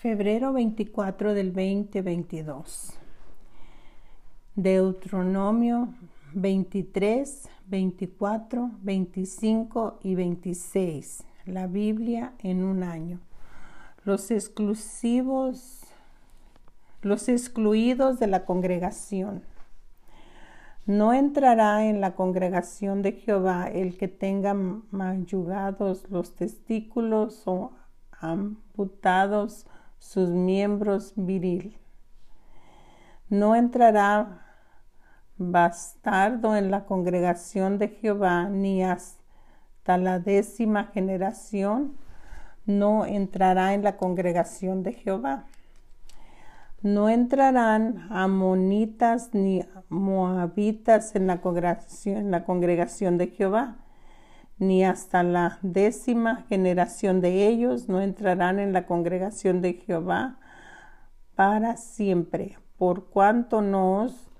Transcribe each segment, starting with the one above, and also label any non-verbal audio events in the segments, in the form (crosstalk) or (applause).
Febrero 24 del 2022. Deuteronomio 23, 24, 25 y 26. La Biblia en un año. Los exclusivos, los excluidos de la congregación. No entrará en la congregación de Jehová el que tenga mayugados los testículos o amputados sus miembros viril. No entrará bastardo en la congregación de Jehová, ni hasta la décima generación no entrará en la congregación de Jehová. No entrarán amonitas ni moabitas en la congregación, en la congregación de Jehová ni hasta la décima generación de ellos no entrarán en la congregación de Jehová para siempre, por cuanto nos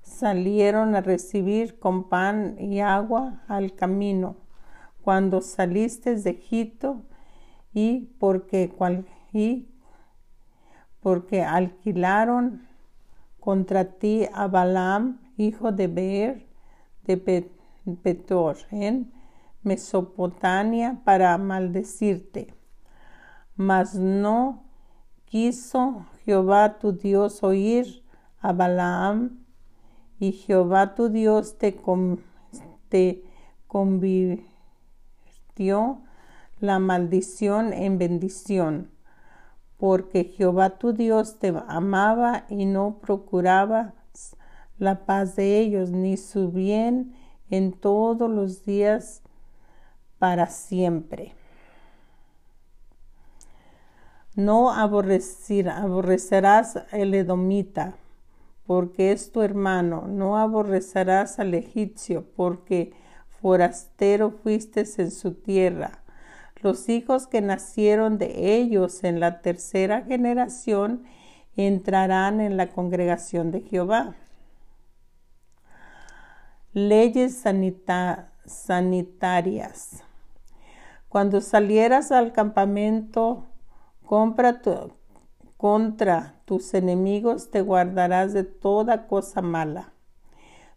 salieron a recibir con pan y agua al camino cuando saliste de Egipto y porque, alquilaron contra ti a Balaam, hijo de Beer, de Petor, Mesopotamia para maldecirte. Mas no quiso Jehová tu Dios oír a Balaam, y Jehová tu Dios te, te convirtió la maldición en bendición, porque Jehová tu Dios te amaba y no procuraba la paz de ellos, ni su bien en todos los días para siempre. No aborrecerás el edomita, porque es tu hermano. No aborrecerás al egipcio, porque forastero fuiste en su tierra. Los hijos que nacieron de ellos en la tercera generación entrarán en la congregación de Jehová. Leyes sanitarias. Cuando salieras al campamento compra contra tus enemigos, te guardarás de toda cosa mala.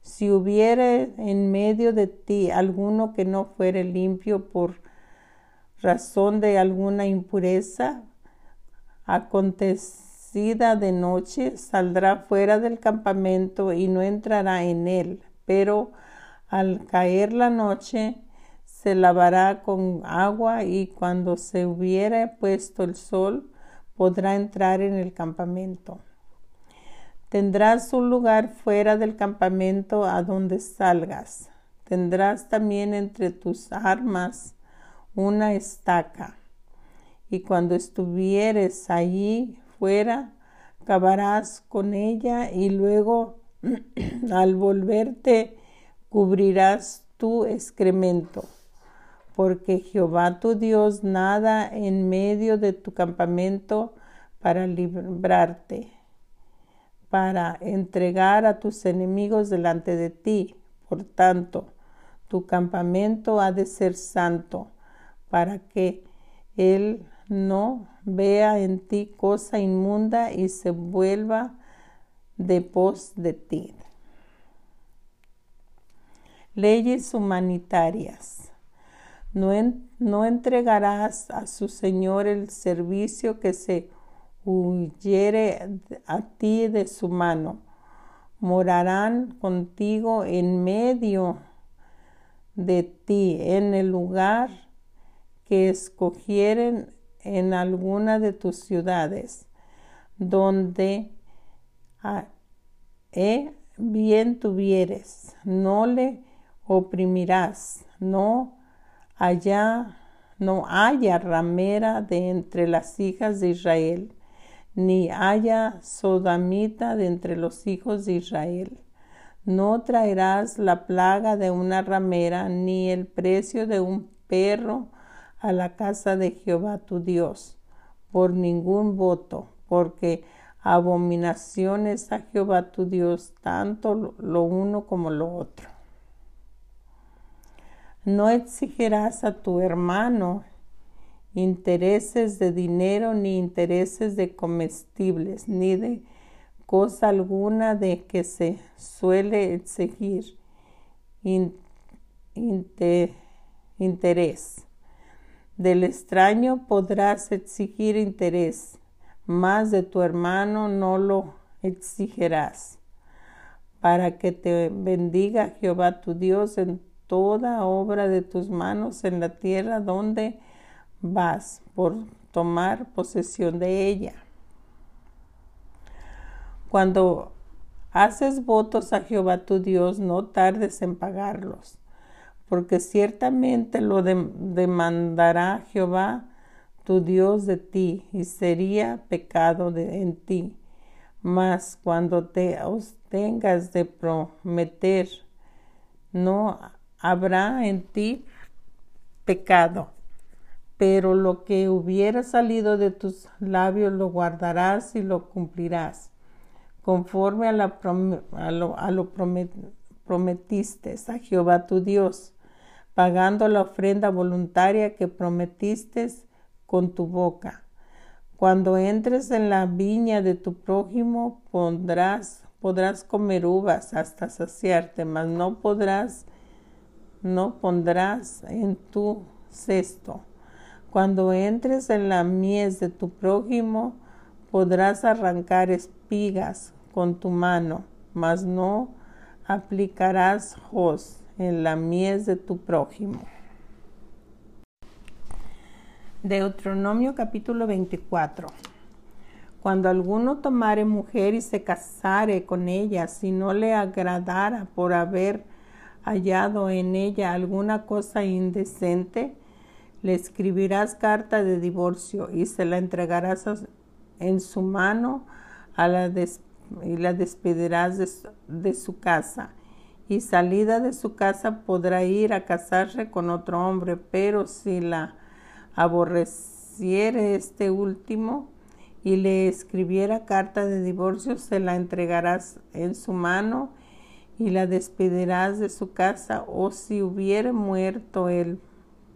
Si hubiere en medio de ti alguno que no fuere limpio por razón de alguna impureza, acontecida de noche, saldrá fuera del campamento y no entrará en él, pero al caer la noche se lavará con agua y cuando se hubiere puesto el sol podrá entrar en el campamento. Tendrás un lugar fuera del campamento a donde salgas. Tendrás también entre tus armas una estaca. Y cuando estuvieres allí fuera, cavarás con ella y luego (clears throat) al volverte cubrirás tu excremento porque Jehová tu Dios nada en medio de tu campamento para librarte, para entregar a tus enemigos delante de ti. Por tanto, tu campamento ha de ser santo, para que Él no vea en ti cosa inmunda y se vuelva de pos de ti. Leyes humanitarias. No, entregarás a su Señor el servicio que se huyere a ti de su mano. Morarán contigo en medio de ti, en el lugar que escogieren en alguna de tus ciudades, donde bien tuvieres, no le oprimirás, no allá no haya ramera de entre las hijas de Israel, ni haya sodamita de entre los hijos de Israel. No traerás la plaga de una ramera, ni el precio de un perro a la casa de Jehová tu Dios, por ningún voto, porque abominaciones a Jehová tu Dios, tanto lo uno como lo otro. No exigirás a tu hermano intereses de dinero, ni intereses de comestibles, ni de cosa alguna de que se suele exigir interés. Del extraño podrás exigir interés, mas de tu hermano no lo exigirás, para que te bendiga Jehová tu Dios en toda obra de tus manos en la tierra donde vas por tomar posesión de ella. Cuando haces votos a Jehová tu Dios, no tardes en pagarlos, porque ciertamente lo demandará Jehová tu Dios de ti y sería pecado en ti. Mas cuando te tengas de prometer, no habrá en ti pecado pero lo que hubiera salido de tus labios lo guardarás y lo cumplirás, conforme a, lo, prometiste a Jehová tu Dios, pagando la ofrenda voluntaria que prometiste con tu boca. Cuando entres en la viña de tu prójimo, podrás comer uvas hasta saciarte, mas no podrás, no pondrás en tu cesto cuando entres en la mies de tu prójimo, podrás arrancar espigas con tu mano, mas no aplicarás hoz en la mies de tu prójimo. Deuteronomio capítulo 24. Cuando alguno tomare mujer y se casare con ella, si no le agradara por haber hallado en ella alguna cosa indecente, le escribirás carta de divorcio y se la entregarás en su mano a la y la despedirás de, su casa. Y salida de su casa podrá ir a casarse con otro hombre, pero si la aborreciere este último y le escribiera carta de divorcio, se la entregarás en su mano y la despedirás de su casa, o si hubiere muerto él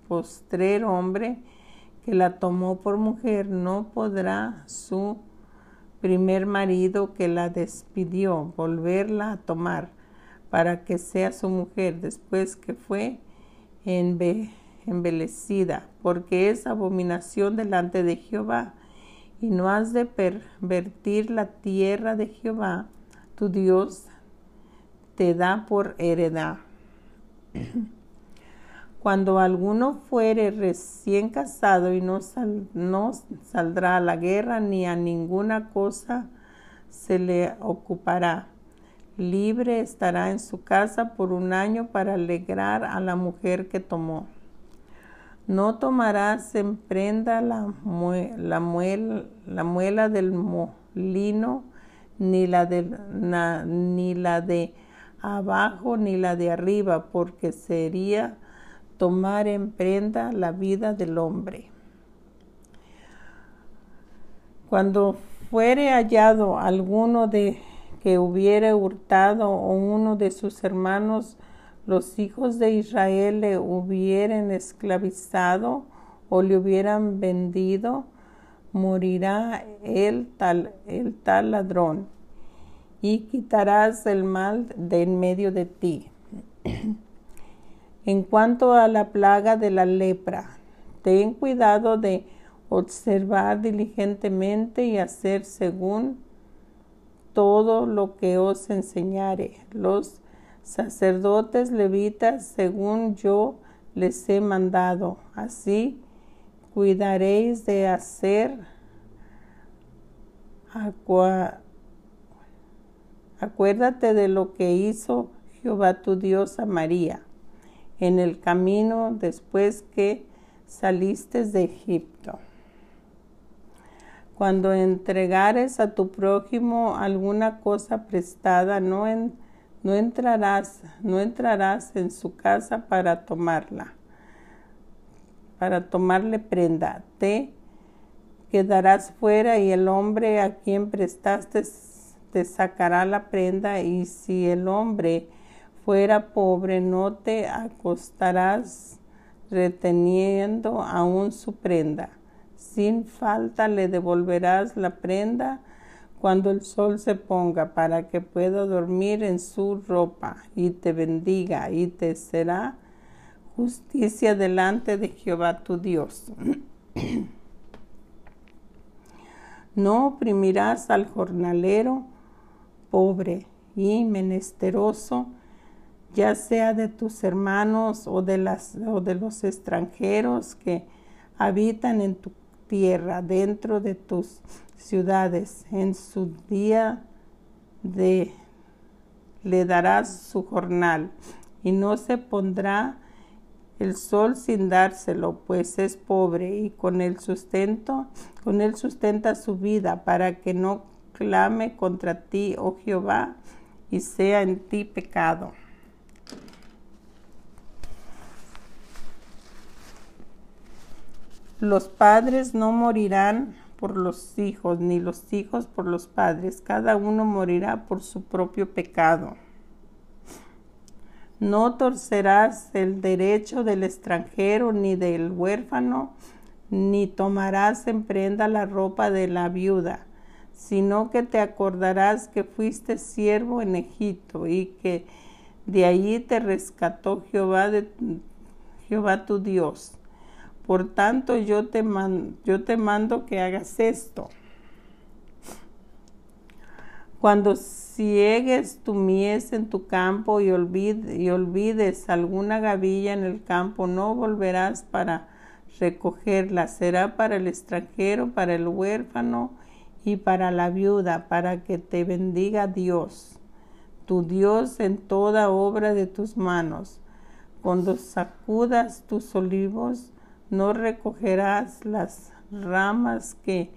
postrer hombre que la tomó por mujer no podrá su primer marido que la despidió volverla a tomar para que sea su mujer después que fue embelecida, porque es abominación delante de Jehová, y no has de pervertir la tierra de Jehová, tu Dios te da por heredad. Cuando alguno fuere recién casado y no, no saldrá a la guerra ni a ninguna cosa se le ocupará. Libre estará en su casa por un año para alegrar a la mujer que tomó. No tomarás en prenda la, la, la muela del molino, ni la, ni la de abajo, ni la de arriba, porque sería tomar en prenda la vida del hombre. Cuando fuere hallado alguno de que hubiere hurtado o uno de sus hermanos, los hijos de Israel le hubieran esclavizado o le hubieran vendido, morirá el tal, el tal ladrón y quitarás el mal de en medio de ti. (clears throat) En cuanto a la plaga de la lepra, ten cuidado de observar diligentemente y hacer según todo lo que os enseñare. Los sacerdotes levitas, según yo les he mandado, así cuidaréis de hacer acuérdate de lo que hizo Jehová tu Dios a María en el camino después que saliste de Egipto. Cuando entregares a tu prójimo alguna cosa prestada, no, no, entrarás, no entrarás en su casa para tomarla, para tomarle prenda. Te quedarás fuera y el hombre a quien prestaste te sacará la prenda y si el hombre fuera pobre, no te acostarás reteniendo aún su prenda. Sin falta le devolverás la prenda cuando el sol se ponga para que pueda dormir en su ropa y te bendiga y te será justicia delante de Jehová tu Dios. (clears throat) no oprimirás al jornalero pobre y menesteroso, ya sea de tus hermanos o de, las, o de los extranjeros que habitan en tu tierra, dentro de tus ciudades. En su día de le darás su jornal y no se pondrá el sol sin dárselo, pues es pobre y con el sustento, con él sustenta su vida para que no clame contra ti, oh Jehová, y sea en ti pecado. Los padres no morirán por los hijos, ni los hijos por los padres. Cada uno morirá por su propio pecado. No torcerás el derecho del extranjero ni del huérfano, ni tomarás en prenda la ropa de la viuda sino que te acordarás que fuiste siervo en Egipto y que de allí te rescató Jehová, de, Jehová tu Dios. Por tanto, yo te, yo te mando que hagas esto. Cuando ciegues tu mies en tu campo y, y olvides alguna gavilla en el campo, no volverás para recogerla. Será para el extranjero, para el huérfano y para la viuda, para que te bendiga Dios, tu Dios en toda obra de tus manos. Cuando sacudas tus olivos, no recogerás las ramas que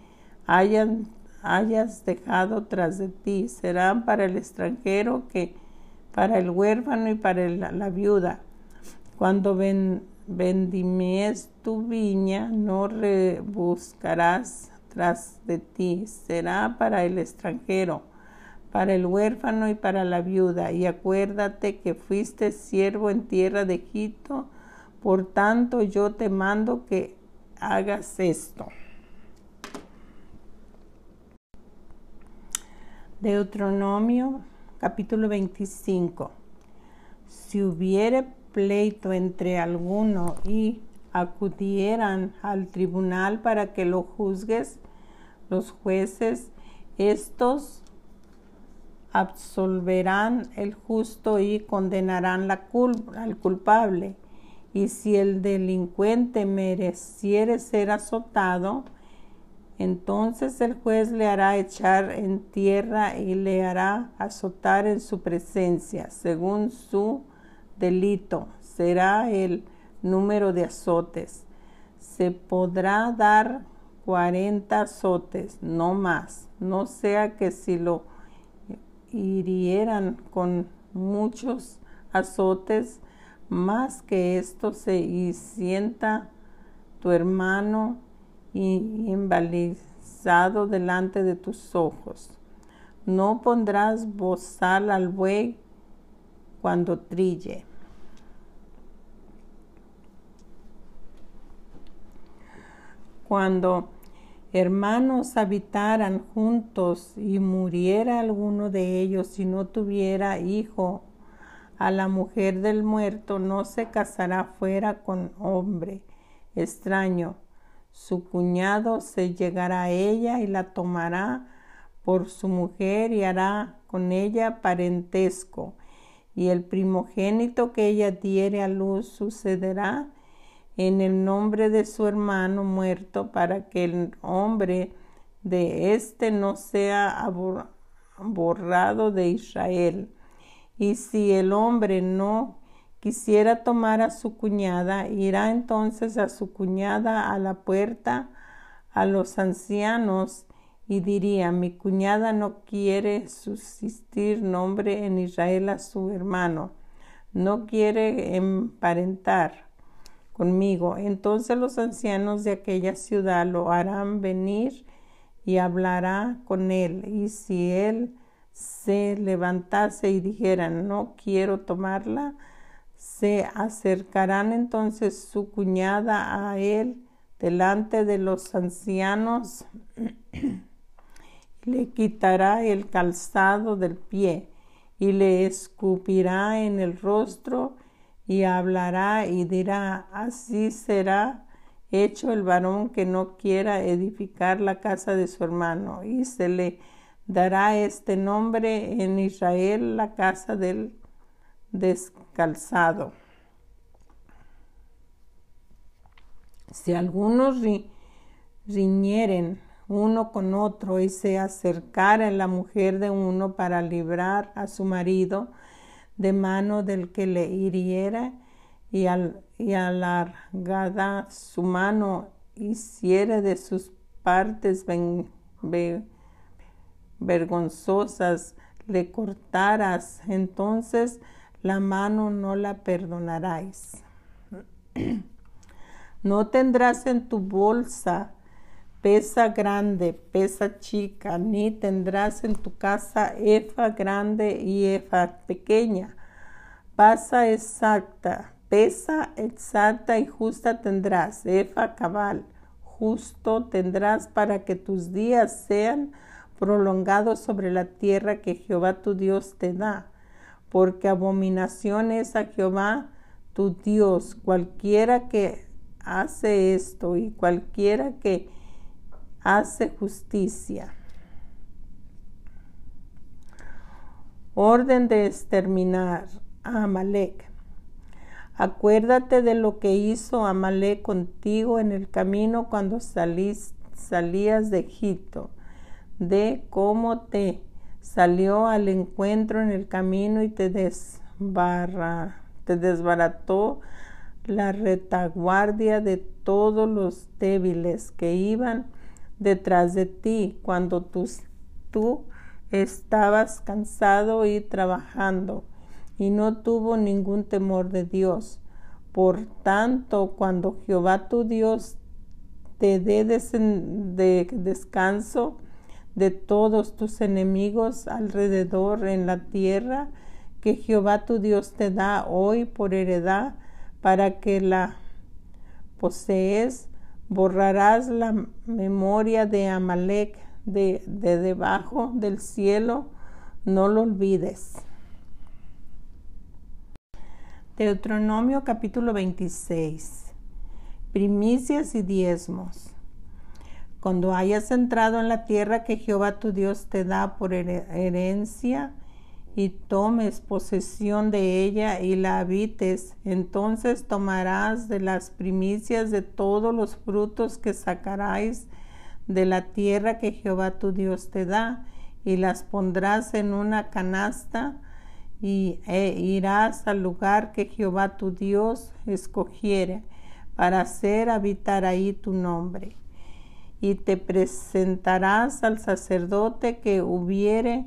hayan, hayas dejado tras de ti. Serán para el extranjero que para el huérfano y para la viuda. Cuando ven, bendimies tu viña, no rebuscarás de ti será para el extranjero, para el huérfano y para la viuda. Y acuérdate que fuiste siervo en tierra de Egipto, por tanto yo te mando que hagas esto. Deuteronomio capítulo 25. Si hubiere pleito entre alguno y acudieran al tribunal para que lo juzgues, los jueces, estos absolverán el justo y condenarán la al culpable. Y si el delincuente mereciere ser azotado, entonces el juez le hará echar en tierra y le hará azotar en su presencia, según su delito. Será el número de azotes. Se podrá dar 40 azotes, no más. No sea que si lo hirieran con muchos azotes, más que esto se y sienta tu hermano y invalizado delante de tus ojos. No pondrás bozal al buey cuando trille. Cuando hermanos habitaran juntos y muriera alguno de ellos y no tuviera hijo, a la mujer del muerto no se casará fuera con hombre extraño. Su cuñado se llegará a ella y la tomará por su mujer y hará con ella parentesco. Y el primogénito que ella diere a luz sucederá en el nombre de su hermano muerto para que el hombre de éste no sea borrado de Israel. Y si el hombre no quisiera tomar a su cuñada, irá entonces a su cuñada a la puerta a los ancianos y diría, mi cuñada no quiere subsistir nombre en Israel a su hermano, no quiere emparentar conmigo. Entonces los ancianos de aquella ciudad lo harán venir y hablará con él. Y si él se levantase y dijera, no quiero tomarla, Se acercarán entonces su cuñada a él delante de los ancianos, le quitará el calzado del pie y le escupirá en el rostro y hablará y dirá, así será hecho el varón que no quiera edificar la casa de su hermano, y se le dará este nombre en Israel, la casa del descalzado. Si algunos riñeren uno con otro y se acercara la mujer de uno para librar a su marido de mano del que le hiriera y, al, y alargada su mano hiciera de sus partes vergonzosas le cortaras, entonces la mano no la perdonaráis. (clears throat) No tendrás en tu bolsa pesa grande, pesa chica, ni tendrás en tu casa efa grande y efa pequeña. Pasa exacta, pesa exacta y justa tendrás, efa cabal, justo tendrás para que tus días sean prolongados sobre la tierra que Jehová tu Dios te da, porque abominación es a Jehová tu Dios, cualquiera que hace esto y cualquiera que hace justicia. Orden de exterminar a Amalek. Acuérdate de lo que hizo Amalek contigo en el camino cuando salías de Egipto, de cómo te salió al encuentro en el camino y te, te desbarató la retaguardia de todos los débiles que iban detrás de ti cuando tú, tú estabas cansado y trabajando y no tuvo ningún temor de Dios. Por tanto, cuando Jehová tu Dios te dé de descanso de todos tus enemigos alrededor en la tierra que Jehová tu Dios te da hoy por heredad, para que la posees, borrarás la memoria de Amalek de, de debajo del cielo, no lo olvides. Deuteronomio capítulo 26. Primicias y diezmos. Cuando hayas entrado en la tierra que Jehová tu Dios te da por herencia, y tomes posesión de ella y la habites, entonces tomarás de las primicias de todos los frutos que sacaráis de la tierra que Jehová tu Dios te da, y las pondrás en una canasta, y e irás al lugar que Jehová tu Dios escogiere, para hacer habitar ahí tu nombre. Y te presentarás al sacerdote que hubiere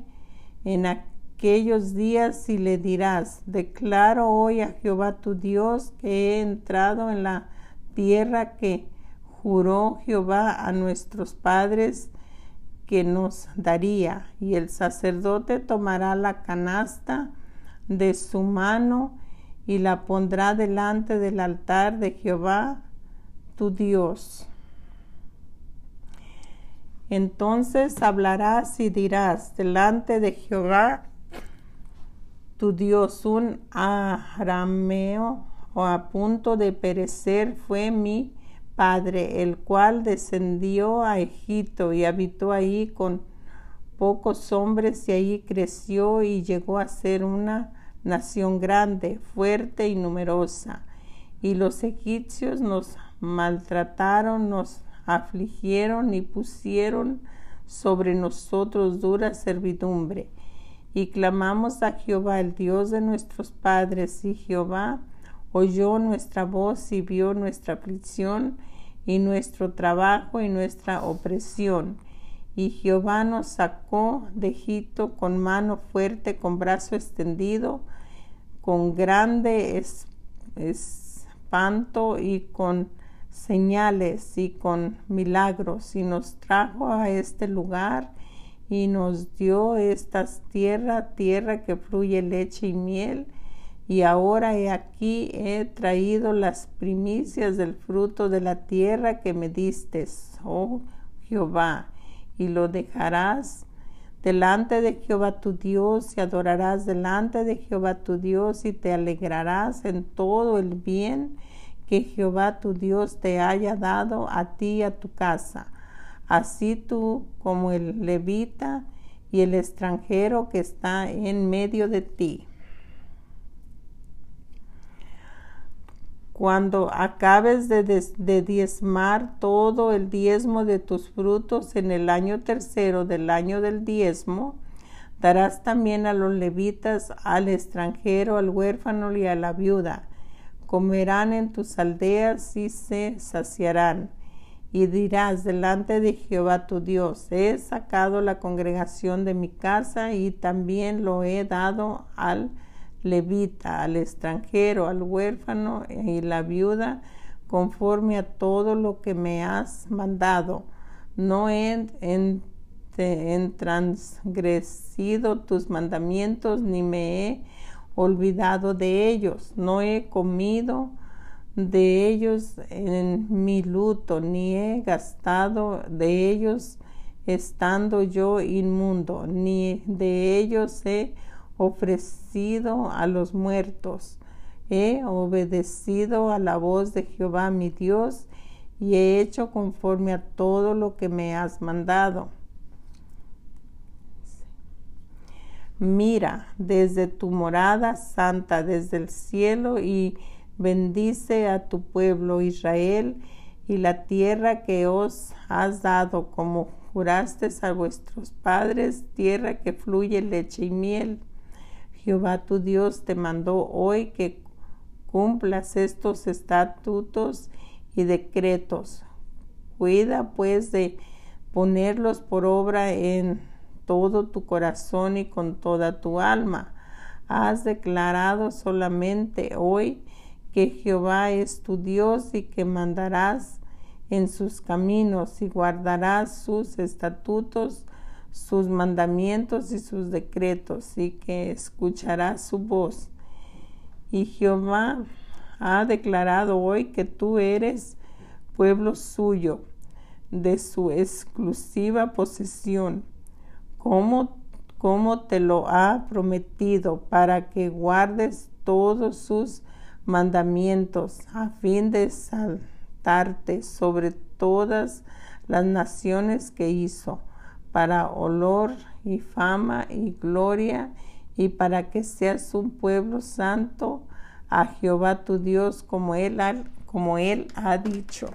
en aquel aquellos días y le dirás, declaro hoy a Jehová tu Dios que he entrado en la tierra que juró Jehová a nuestros padres que nos daría. Y el sacerdote tomará la canasta de su mano y la pondrá delante del altar de Jehová tu Dios. Entonces hablarás y dirás delante de Jehová Dios, un arameo a punto de perecer fue mi padre, el cual descendió a Egipto y habitó ahí con pocos hombres y allí creció y llegó a ser una nación grande, fuerte y numerosa. Y los egipcios nos maltrataron, nos afligieron y pusieron sobre nosotros dura servidumbre y clamamos a Jehová, el Dios de nuestros padres, y Jehová oyó nuestra voz y vio nuestra aflicción y nuestro trabajo y nuestra opresión. Y Jehová nos sacó de Egipto con mano fuerte, con brazo extendido, con grande espanto y con señales y con milagros, y nos trajo a este lugar y nos dio esta tierra, tierra que fluye leche y miel, Y ahora he aquí he traído las primicias del fruto de la tierra que me diste, oh Jehová, y lo dejarás delante de Jehová tu Dios y adorarás delante de Jehová tu Dios y te alegrarás en todo el bien que Jehová tu Dios te haya dado a ti y a tu casa. Así tú como el levita y el extranjero que está en medio de ti. Cuando acabes de, diezmar todo el diezmo de tus frutos en el año tercero del año del diezmo, darás también a los levitas, al extranjero, al huérfano y a la viuda. Comerán en tus aldeas y se saciarán. Y dirás delante de Jehová tu Dios, he sacado la congregación de mi casa y también lo he dado al levita, al extranjero, al huérfano y la viuda, conforme a todo lo que me has mandado. No he en, transgresido tus mandamientos, ni me he olvidado de ellos. No he comido de ellos en mi luto, ni he gastado de ellos estando yo inmundo, ni de ellos he ofrecido a los muertos. He obedecido a la voz de Jehová mi Dios y he hecho conforme a todo lo que me has mandado. Mira desde tu morada santa, desde el cielo, y bendice a tu pueblo Israel y la tierra que os has dado, como juraste a vuestros padres, tierra que fluye leche y miel Jehová tu Dios te mandó hoy que cumplas estos estatutos y decretos. Cuida pues de ponerlos por obra en todo tu corazón y con toda tu alma. Has declarado solamente hoy que Jehová es tu Dios y que mandarás en sus caminos y guardarás sus estatutos sus mandamientos y sus decretos y que escuchará su voz. Y Jehová ha declarado hoy que tú eres pueblo suyo, de su exclusiva posesión, como, como te lo ha prometido, para que guardes todos sus mandamientos, a fin de saltarte sobre todas las naciones que hizo para olor y fama y gloria, y para que seas un pueblo santo a Jehová tu Dios como él, como él ha dicho.